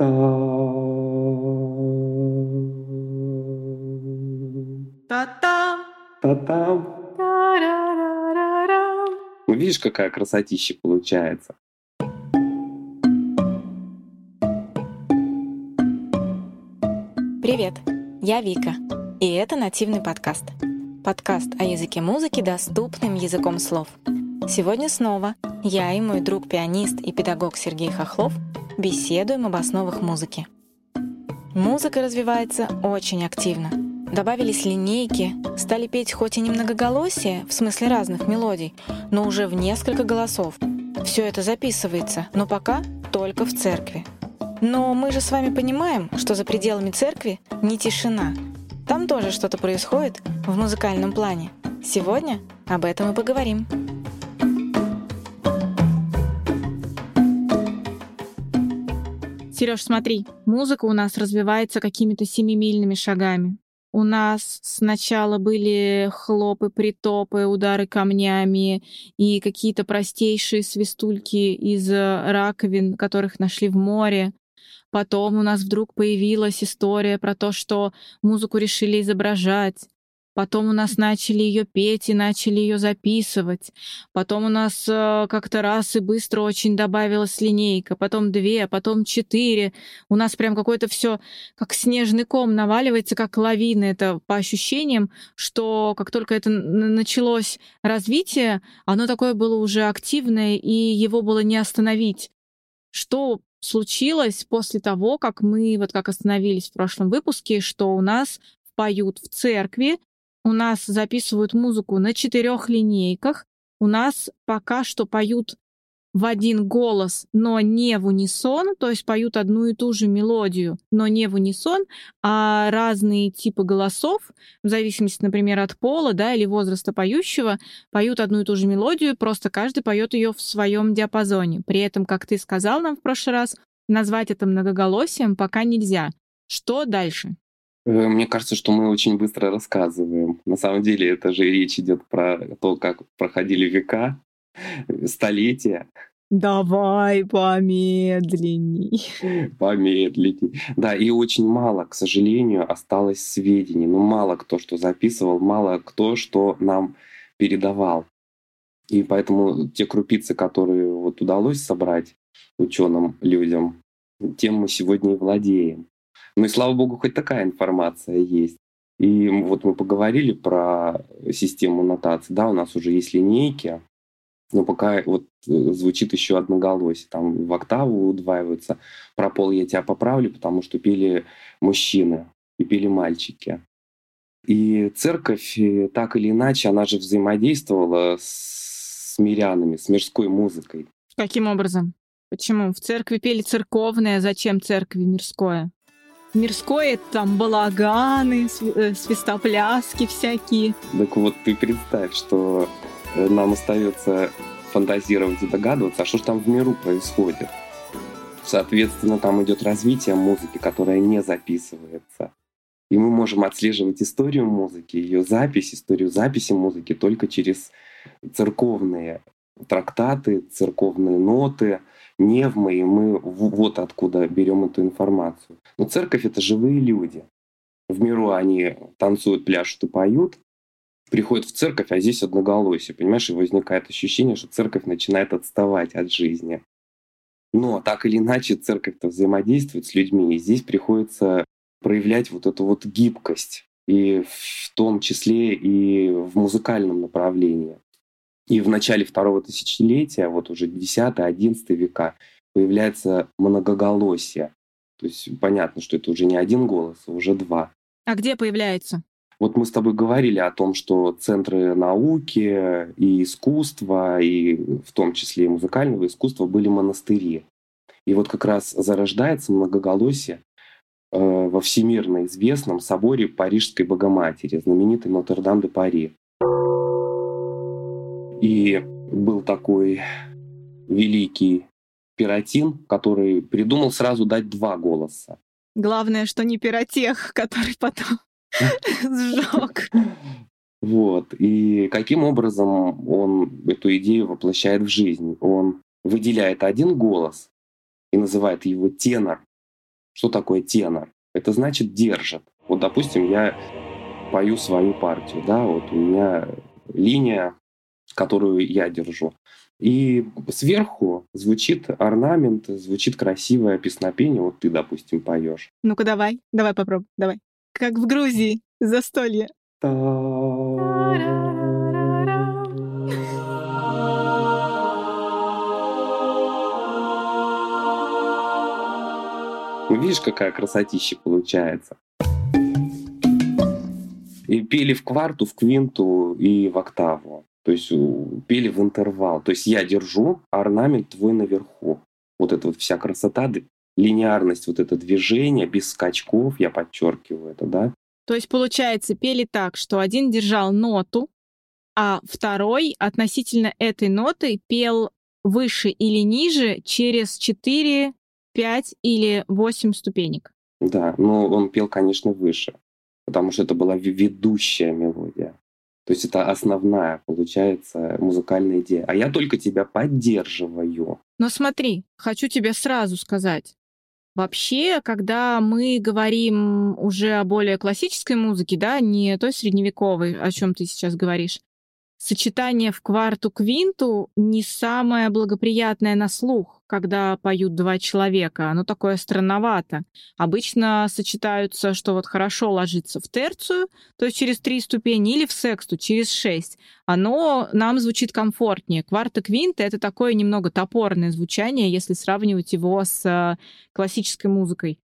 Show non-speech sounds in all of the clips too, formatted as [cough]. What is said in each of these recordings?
Та-там. Та-там. Видишь, какая красотища получается. Привет, я Вика, и это нативный подкаст. Подкаст о языке музыки доступным языком слов. Сегодня снова я и мой друг-пианист и педагог Сергей Хохлов беседуем об основах музыки. Музыка развивается очень активно. Добавились линейки, стали петь хоть и не многоголосие, в смысле разных мелодий, но уже в несколько голосов. Все это записывается, но пока только в церкви. Но мы же с вами понимаем, что за пределами церкви не тишина. Там тоже что-то происходит в музыкальном плане. Сегодня об этом и поговорим. Сереж, смотри, музыка у нас развивается какими-то семимильными шагами. У нас сначала были хлопы, притопы, удары камнями и какие-то простейшие свистульки из раковин, которых нашли в море. Потом у нас вдруг появилась история про то, что музыку решили изображать. Потом у нас начали ее петь и начали ее записывать. Потом у нас э, как-то раз и быстро очень добавилась линейка. Потом две, потом четыре. У нас прям какое-то все как снежный ком наваливается, как лавина. Это по ощущениям, что как только это началось развитие, оно такое было уже активное, и его было не остановить. Что случилось после того, как мы, вот как остановились в прошлом выпуске, что у нас поют в церкви, у нас записывают музыку на четырех линейках. У нас пока что поют в один голос, но не в унисон, то есть поют одну и ту же мелодию, но не в унисон, а разные типы голосов, в зависимости, например, от пола, да, или возраста поющего, поют одну и ту же мелодию, просто каждый поет ее в своем диапазоне. При этом, как ты сказал нам в прошлый раз, назвать это многоголосием пока нельзя. Что дальше? Э, мне кажется, что мы очень быстро рассказываем. На самом деле это же речь идет про то, как проходили века, столетия. Давай помедленней. Помедленней. Да, и очень мало, к сожалению, осталось сведений. Ну, мало кто что записывал, мало кто что нам передавал. И поэтому те крупицы, которые вот удалось собрать ученым людям, тем мы сегодня и владеем. Ну и слава богу, хоть такая информация есть. И вот мы поговорили про систему нотации. Да, у нас уже есть линейки, но пока вот э, звучит еще одноголосие. Там в октаву удваиваются. Про пол я тебя поправлю, потому что пели мужчины и пели мальчики. И церковь, э, так или иначе, она же взаимодействовала с мирянами, с мирской музыкой. Каким образом? Почему? В церкви пели церковное, зачем церкви мирское? Мирское там балаганы, э, свистопляски всякие. Так вот, ты представь, что э, нам остается фантазировать и догадываться, а что же там в миру происходит. Соответственно, там идет развитие музыки, которая не записывается. И мы можем отслеживать историю музыки, ее запись, историю записи музыки только через церковные трактаты, церковные ноты, невмы, и мы вот откуда берем эту информацию. Но церковь — это живые люди. В миру они танцуют, пляшут и поют, приходят в церковь, а здесь одноголосие, понимаешь, и возникает ощущение, что церковь начинает отставать от жизни. Но так или иначе церковь-то взаимодействует с людьми, и здесь приходится проявлять вот эту вот гибкость, и в том числе и в музыкальном направлении. И в начале второго тысячелетия, вот уже 10-11 века, появляется многоголосие. То есть понятно, что это уже не один голос, а уже два. А где появляется? Вот мы с тобой говорили о том, что центры науки и искусства, и в том числе и музыкального искусства, были монастыри. И вот как раз зарождается многоголосие э, во всемирно известном соборе Парижской Богоматери, знаменитый Нотр-Дам-де-Пари. И был такой великий пиротин, который придумал сразу дать два голоса. Главное, что не пиротех, который потом [laughs] сжег. Вот. И каким образом он эту идею воплощает в жизнь? Он выделяет один голос и называет его тенор. Что такое тенор? Это значит держит. Вот, допустим, я пою свою партию, да, вот у меня линия, которую я держу. И сверху звучит орнамент, звучит красивое песнопение. Вот ты, допустим, поешь. Ну-ка давай, давай попробуй, давай. Как в Грузии, застолье. Ну, видишь, какая красотища получается. И пели в кварту, в квинту и в октаву. То есть пели в интервал. То есть я держу, а орнамент твой наверху. Вот эта вот вся красота, линеарность, вот это движение без скачков, я подчеркиваю это, да. То есть, получается, пели так, что один держал ноту, а второй относительно этой ноты пел выше или ниже через 4 5 или 8 ступенек. Да, но он пел, конечно, выше, потому что это была ведущая мелодия. То есть это основная, получается, музыкальная идея. А я только тебя поддерживаю. Но смотри, хочу тебе сразу сказать. Вообще, когда мы говорим уже о более классической музыке, да, не той средневековой, о чем ты сейчас говоришь, сочетание в кварту-квинту не самое благоприятное на слух, когда поют два человека. Оно такое странновато. Обычно сочетаются, что вот хорошо ложится в терцию, то есть через три ступени, или в сексту, через шесть. Оно нам звучит комфортнее. Кварта-квинта — это такое немного топорное звучание, если сравнивать его с э, классической музыкой.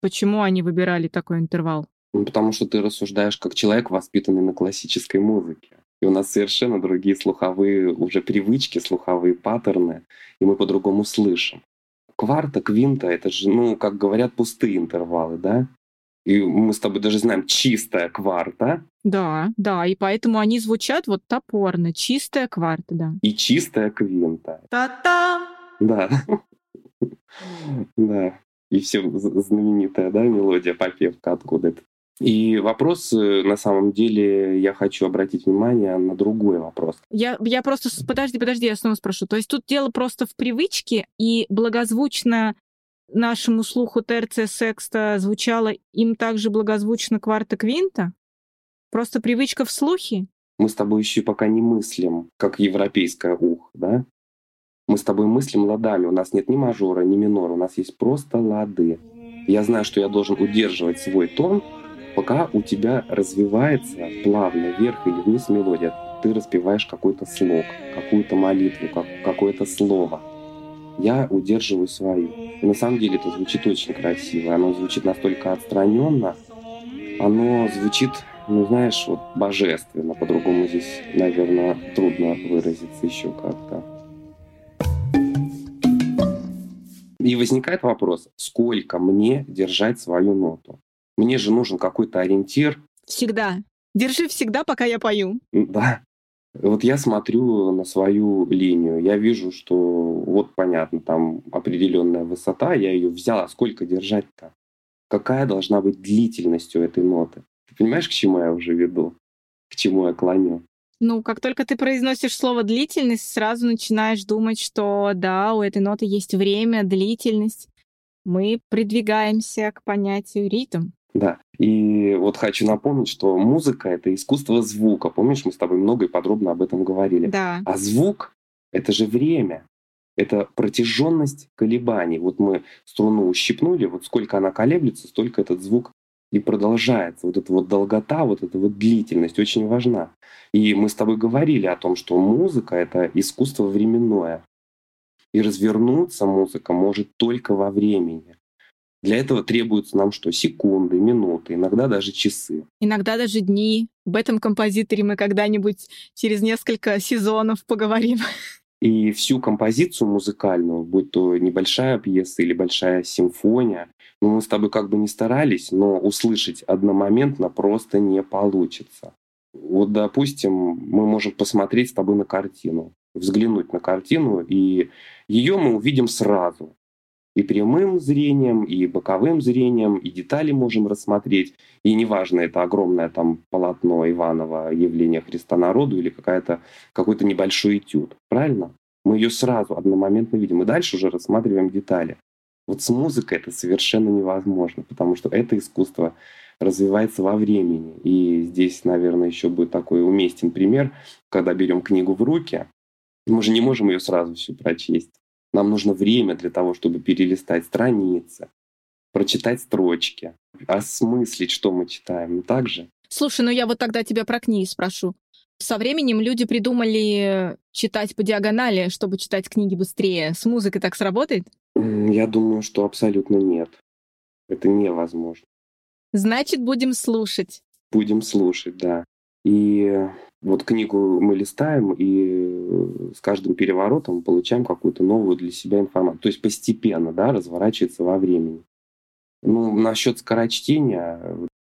Почему они выбирали такой интервал? Ну, потому что ты рассуждаешь как человек, воспитанный на классической музыке. И у нас совершенно другие слуховые уже привычки, слуховые паттерны, и мы по-другому слышим. Кварта, квинта — это же, ну, как говорят, пустые интервалы, да? И мы с тобой даже знаем чистая кварта. Да, да, и поэтому они звучат вот топорно. Чистая кварта, да. И чистая квинта. Та-та! Да. [laughs] Да. И все знаменитая, да, мелодия, попевка откуда это и вопрос, э, на самом деле, я хочу обратить внимание на другой вопрос. Я, я просто... Подожди, подожди, я снова спрошу. То есть тут дело просто в привычке, и благозвучно нашему слуху терция секста звучало им также благозвучно кварта квинта? Просто привычка в слухе? Мы с тобой еще пока не мыслим, как европейское ух, да? Мы с тобой мыслим ладами. У нас нет ни мажора, ни минора. У нас есть просто лады. Я знаю, что я должен удерживать свой тон, пока у тебя развивается плавно вверх или вниз мелодия, ты распеваешь какой-то слог, какую-то молитву, как, какое-то слово. Я удерживаю свою. И на самом деле это звучит очень красиво. Оно звучит настолько отстраненно. Оно звучит, ну знаешь, вот божественно. По-другому здесь, наверное, трудно выразиться еще как-то. И возникает вопрос, сколько мне держать свою ноту? Мне же нужен какой-то ориентир. Всегда. Держи всегда, пока я пою. Да. Вот я смотрю на свою линию, я вижу, что вот понятно, там определенная высота, я ее взял, а сколько держать-то? Какая должна быть длительность у этой ноты? Ты понимаешь, к чему я уже веду? К чему я клоню? Ну, как только ты произносишь слово длительность, сразу начинаешь думать, что да, у этой ноты есть время, длительность. Мы придвигаемся к понятию ритм. Да. И вот хочу напомнить, что музыка — это искусство звука. Помнишь, мы с тобой много и подробно об этом говорили. Да. А звук — это же время. Это протяженность колебаний. Вот мы струну ущипнули, вот сколько она колеблется, столько этот звук и продолжается. Вот эта вот долгота, вот эта вот длительность очень важна. И мы с тобой говорили о том, что музыка — это искусство временное. И развернуться музыка может только во времени. Для этого требуются нам что? Секунды, минуты, иногда даже часы. Иногда даже дни. Об этом композиторе мы когда-нибудь через несколько сезонов поговорим. [laughs] И всю композицию музыкальную, будь то небольшая пьеса или большая симфония, ну, мы с тобой как бы не старались, но услышать одномоментно просто не получится. Вот, допустим, мы можем посмотреть с тобой на картину, взглянуть на картину, и ее мы увидим сразу и прямым зрением, и боковым зрением, и детали можем рассмотреть. И неважно, это огромное там полотно Иванова «Явление Христа народу» или какая-то, какой-то небольшой этюд. Правильно? Мы ее сразу одномоментно видим. И дальше уже рассматриваем детали. Вот с музыкой это совершенно невозможно, потому что это искусство развивается во времени. И здесь, наверное, еще будет такой уместен пример, когда берем книгу в руки, мы же не можем ее сразу всю прочесть. Нам нужно время для того, чтобы перелистать страницы, прочитать строчки, осмыслить, что мы читаем. Не так же? Слушай, ну я вот тогда тебя про книги спрошу. Со временем люди придумали читать по диагонали, чтобы читать книги быстрее. С музыкой так сработает? Я думаю, что абсолютно нет. Это невозможно. Значит, будем слушать. Будем слушать, да. И вот книгу мы листаем, и с каждым переворотом получаем какую-то новую для себя информацию. То есть постепенно, да, разворачивается во времени. Ну, насчет скорочтения,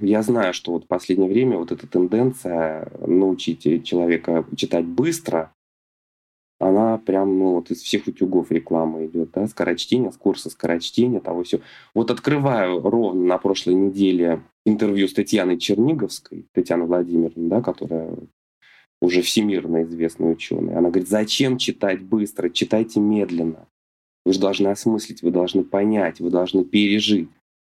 я знаю, что вот в последнее время вот эта тенденция научить человека читать быстро, она прям, ну, вот из всех утюгов реклама идет, да, скорочтение, с курса скорочтения, того все. Вот открываю ровно на прошлой неделе интервью с Татьяной Черниговской, Татьяной Владимировной, да, которая уже всемирно известный ученый. Она говорит, зачем читать быстро, читайте медленно. Вы же должны осмыслить, вы должны понять, вы должны пережить.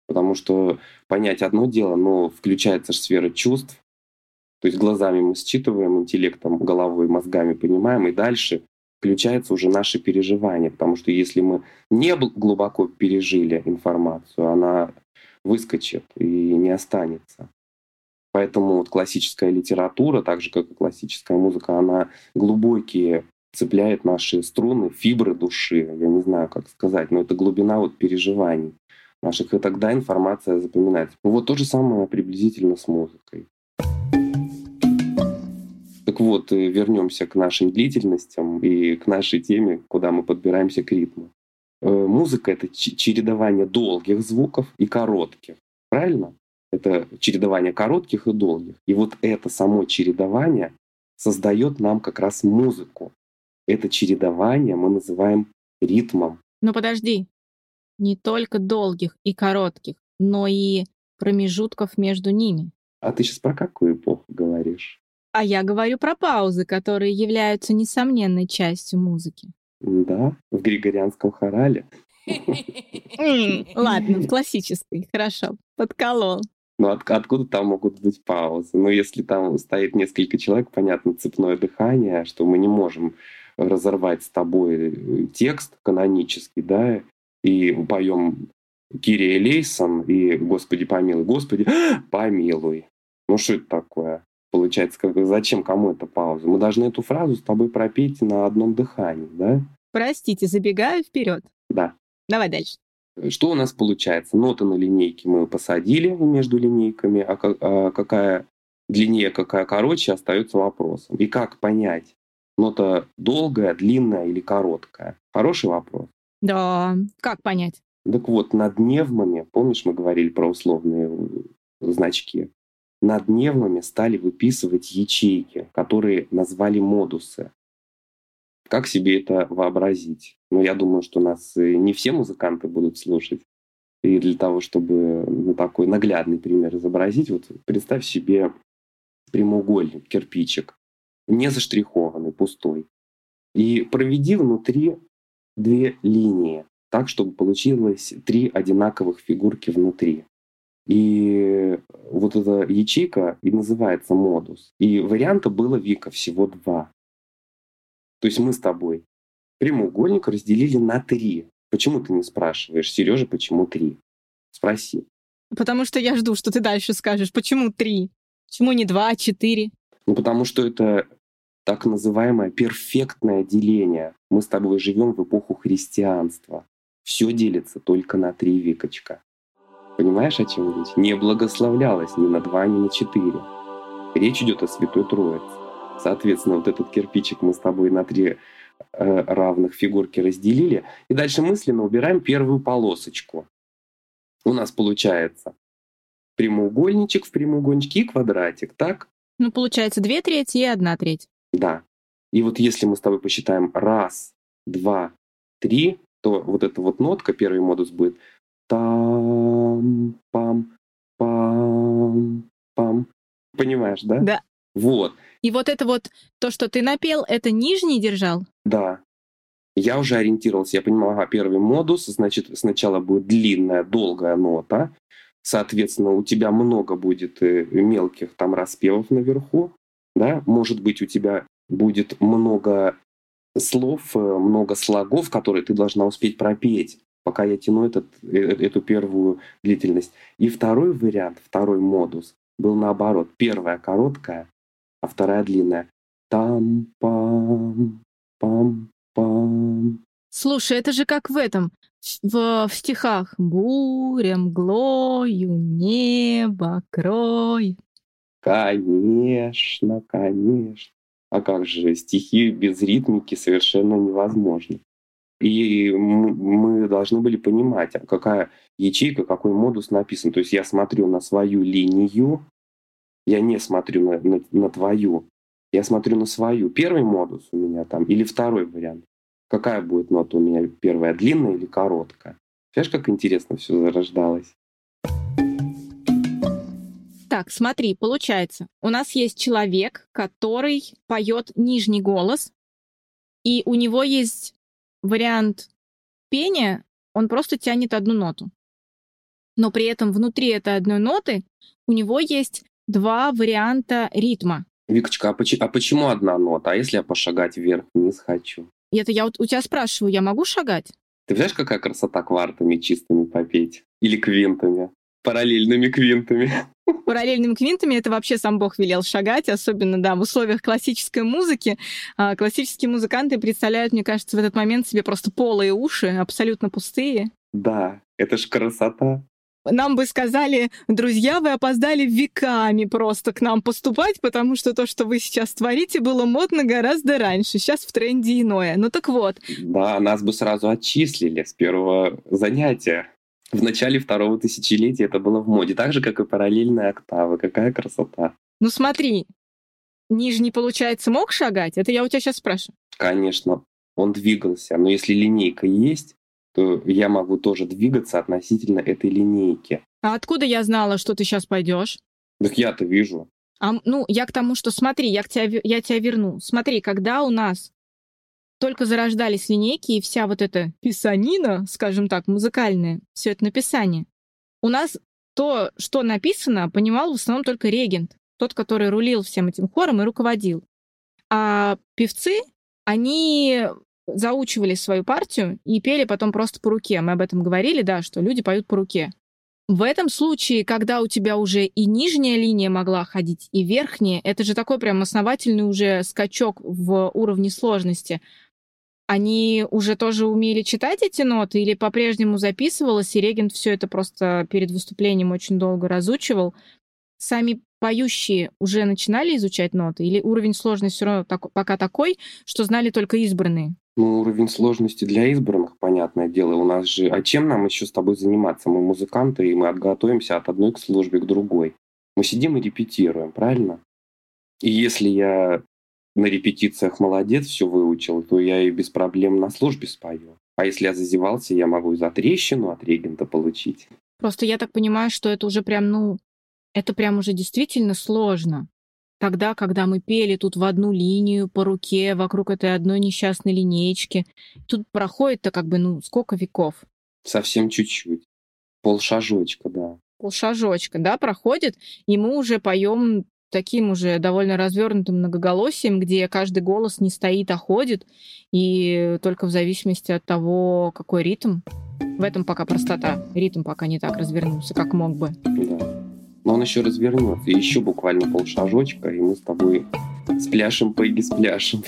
Потому что понять одно дело, но включается же сфера чувств. То есть глазами мы считываем, интеллектом, головой, мозгами понимаем, и дальше включается уже наше переживание. Потому что если мы не глубоко пережили информацию, она выскочит и не останется. Поэтому вот классическая литература, так же как и классическая музыка, она глубокие цепляет наши струны, фибры души. Я не знаю, как сказать, но это глубина вот переживаний наших, и тогда информация запоминается. Вот то же самое приблизительно с музыкой. Так вот, э, вернемся к нашим длительностям и к нашей теме, куда мы подбираемся к ритму. Э, музыка — это чередование долгих звуков и коротких. Правильно? Это чередование коротких и долгих. И вот это само чередование создает нам как раз музыку. Это чередование мы называем ритмом. Ну подожди, не только долгих и коротких, но и промежутков между ними. А ты сейчас про какую эпоху говоришь? А я говорю про паузы, которые являются несомненной частью музыки. Да, в григорианском хорале. [laughs] Ладно, в классической, хорошо, подколол. Ну, от, откуда там могут быть паузы? Ну, если там стоит несколько человек, понятно, цепное дыхание, что мы не можем разорвать с тобой текст канонический, да, и поем Кирия Лейсон и «Господи помилуй». «Господи [gasps] помилуй». Ну, что это такое? Получается, как, зачем кому эта пауза? Мы должны эту фразу с тобой пропеть на одном дыхании, да? Простите, забегаю вперед. Да. Давай дальше. Что у нас получается? Ноты на линейке мы посадили между линейками, а, а какая длиннее, какая короче, остается вопросом. И как понять, нота долгая, длинная или короткая? Хороший вопрос. Да, как понять? Так вот, над невмами, помнишь, мы говорили про условные э, значки, над невмами стали выписывать ячейки, которые назвали модусы. Как себе это вообразить? Ну, я думаю, что нас не все музыканты будут слушать. И для того, чтобы ну, такой наглядный пример изобразить, вот представь себе прямоугольник, кирпичик, не заштрихованный, пустой. И проведи внутри две линии, так, чтобы получилось три одинаковых фигурки внутри. И вот эта ячейка и называется модус. И варианта было Вика всего два. То есть мы с тобой прямоугольник разделили на три. Почему ты не спрашиваешь, Сережа, почему три? Спроси. Потому что я жду, что ты дальше скажешь. Почему три? Почему не два, а четыре? Ну, потому что это так называемое перфектное деление. Мы с тобой живем в эпоху христианства. Все делится только на три викочка. Понимаешь, о чем речь? Не благословлялось ни на два, ни на четыре. Речь идет о Святой Троице. Соответственно, вот этот кирпичик мы с тобой на три равных фигурки разделили. И дальше мысленно убираем первую полосочку. У нас получается прямоугольничек в прямоугольничке и квадратик, так? Ну, получается две трети и одна треть. Да. И вот если мы с тобой посчитаем раз, два, три, то вот эта вот нотка, первый модус будет там, пам, пам, пам. Понимаешь, да? Да. Вот. И вот это вот, то, что ты напел, это нижний держал? Да. я уже ориентировался, я понимал, ага, первый модус, значит, сначала будет длинная, долгая нота, соответственно, у тебя много будет э, мелких там распевов наверху, да, может быть, у тебя будет много слов, э, много слогов, которые ты должна успеть пропеть, пока я тяну этот, э, эту первую длительность. И второй вариант, второй модус был наоборот. Первая короткая, вторая длинная. Там-пам, пам-пам. Слушай, это же как в этом, в, в стихах. Буря мглою небо крой. Конечно, конечно. А как же, стихи без ритмики совершенно невозможно. И мы должны были понимать, а какая ячейка, какой модус написан. То есть я смотрю на свою линию, я не смотрю на, на, на твою, я смотрю на свою. Первый модус у меня там или второй вариант. Какая будет нота у меня первая, длинная или короткая? Знаешь, как интересно все зарождалось? Так, смотри, получается, у нас есть человек, который поет нижний голос, и у него есть вариант пения, он просто тянет одну ноту. Но при этом внутри этой одной ноты у него есть два варианта ритма. Викочка, а, поч- а почему одна нота? А если я пошагать вверх-вниз хочу? Это я вот у тебя спрашиваю, я могу шагать? Ты знаешь, какая красота квартами чистыми попеть? Или квинтами? Параллельными квинтами. [laughs] Параллельными квинтами это вообще сам Бог велел шагать, особенно, да, в условиях классической музыки. А, классические музыканты представляют, мне кажется, в этот момент себе просто полые уши, абсолютно пустые. Да, это ж красота. Нам бы сказали, друзья, вы опоздали веками просто к нам поступать, потому что то, что вы сейчас творите, было модно гораздо раньше. Сейчас в тренде иное. Ну так вот. Да, нас бы сразу отчислили с первого занятия в начале второго тысячелетия это было в моде, так же, как и параллельная октава. Какая красота. Ну смотри, нижний, получается, мог шагать? Это я у тебя сейчас спрашиваю. Конечно, он двигался, но если линейка есть, то я могу тоже двигаться относительно этой линейки. А откуда я знала, что ты сейчас пойдешь? Так я-то вижу. А, ну, я к тому, что смотри, я, к тебя, я тебя верну. Смотри, когда у нас только зарождались линейки, и вся вот эта писанина, скажем так, музыкальная, все это написание, у нас то, что написано, понимал в основном только регент, тот, который рулил всем этим хором и руководил. А певцы, они заучивали свою партию и пели потом просто по руке. Мы об этом говорили, да, что люди поют по руке. В этом случае, когда у тебя уже и нижняя линия могла ходить, и верхняя, это же такой прям основательный уже скачок в уровне сложности они уже тоже умели читать эти ноты или по-прежнему записывалось, и регент все это просто перед выступлением очень долго разучивал? Сами поющие уже начинали изучать ноты, или уровень сложности все равно так, пока такой, что знали только избранные? Ну, уровень сложности для избранных, понятное дело, у нас же... А чем нам еще с тобой заниматься? Мы музыканты, и мы отготовимся от одной к службе к другой. Мы сидим и репетируем, правильно? И если я на репетициях молодец, все выучил, то я и без проблем на службе спою. А если я зазевался, я могу и за трещину от регента получить. Просто я так понимаю, что это уже прям, ну, это прям уже действительно сложно. Тогда, когда мы пели тут в одну линию по руке вокруг этой одной несчастной линеечки, тут проходит-то как бы, ну, сколько веков? Совсем чуть-чуть. Полшажочка, да. Полшажочка, да, проходит, и мы уже поем таким уже довольно развернутым многоголосием, где каждый голос не стоит, а ходит, и только в зависимости от того, какой ритм. В этом пока простота. Ритм пока не так развернулся, как мог бы. Да. Но он еще развернется. Еще буквально полшажочка, и мы с тобой спляшем, пойги спляшем.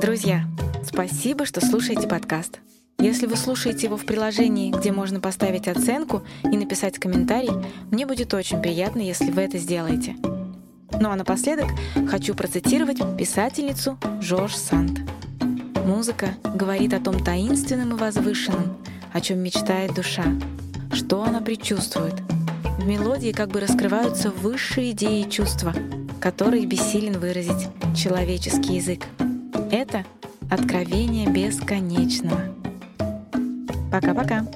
Друзья, спасибо, что слушаете подкаст. Если вы слушаете его в приложении, где можно поставить оценку и написать комментарий, мне будет очень приятно, если вы это сделаете. Ну а напоследок хочу процитировать писательницу Жорж Санд. Музыка говорит о том таинственном и возвышенном, о чем мечтает душа, что она предчувствует. В мелодии как бы раскрываются высшие идеи и чувства, которые бессилен выразить человеческий язык. Это откровение бесконечного. Пока-пока.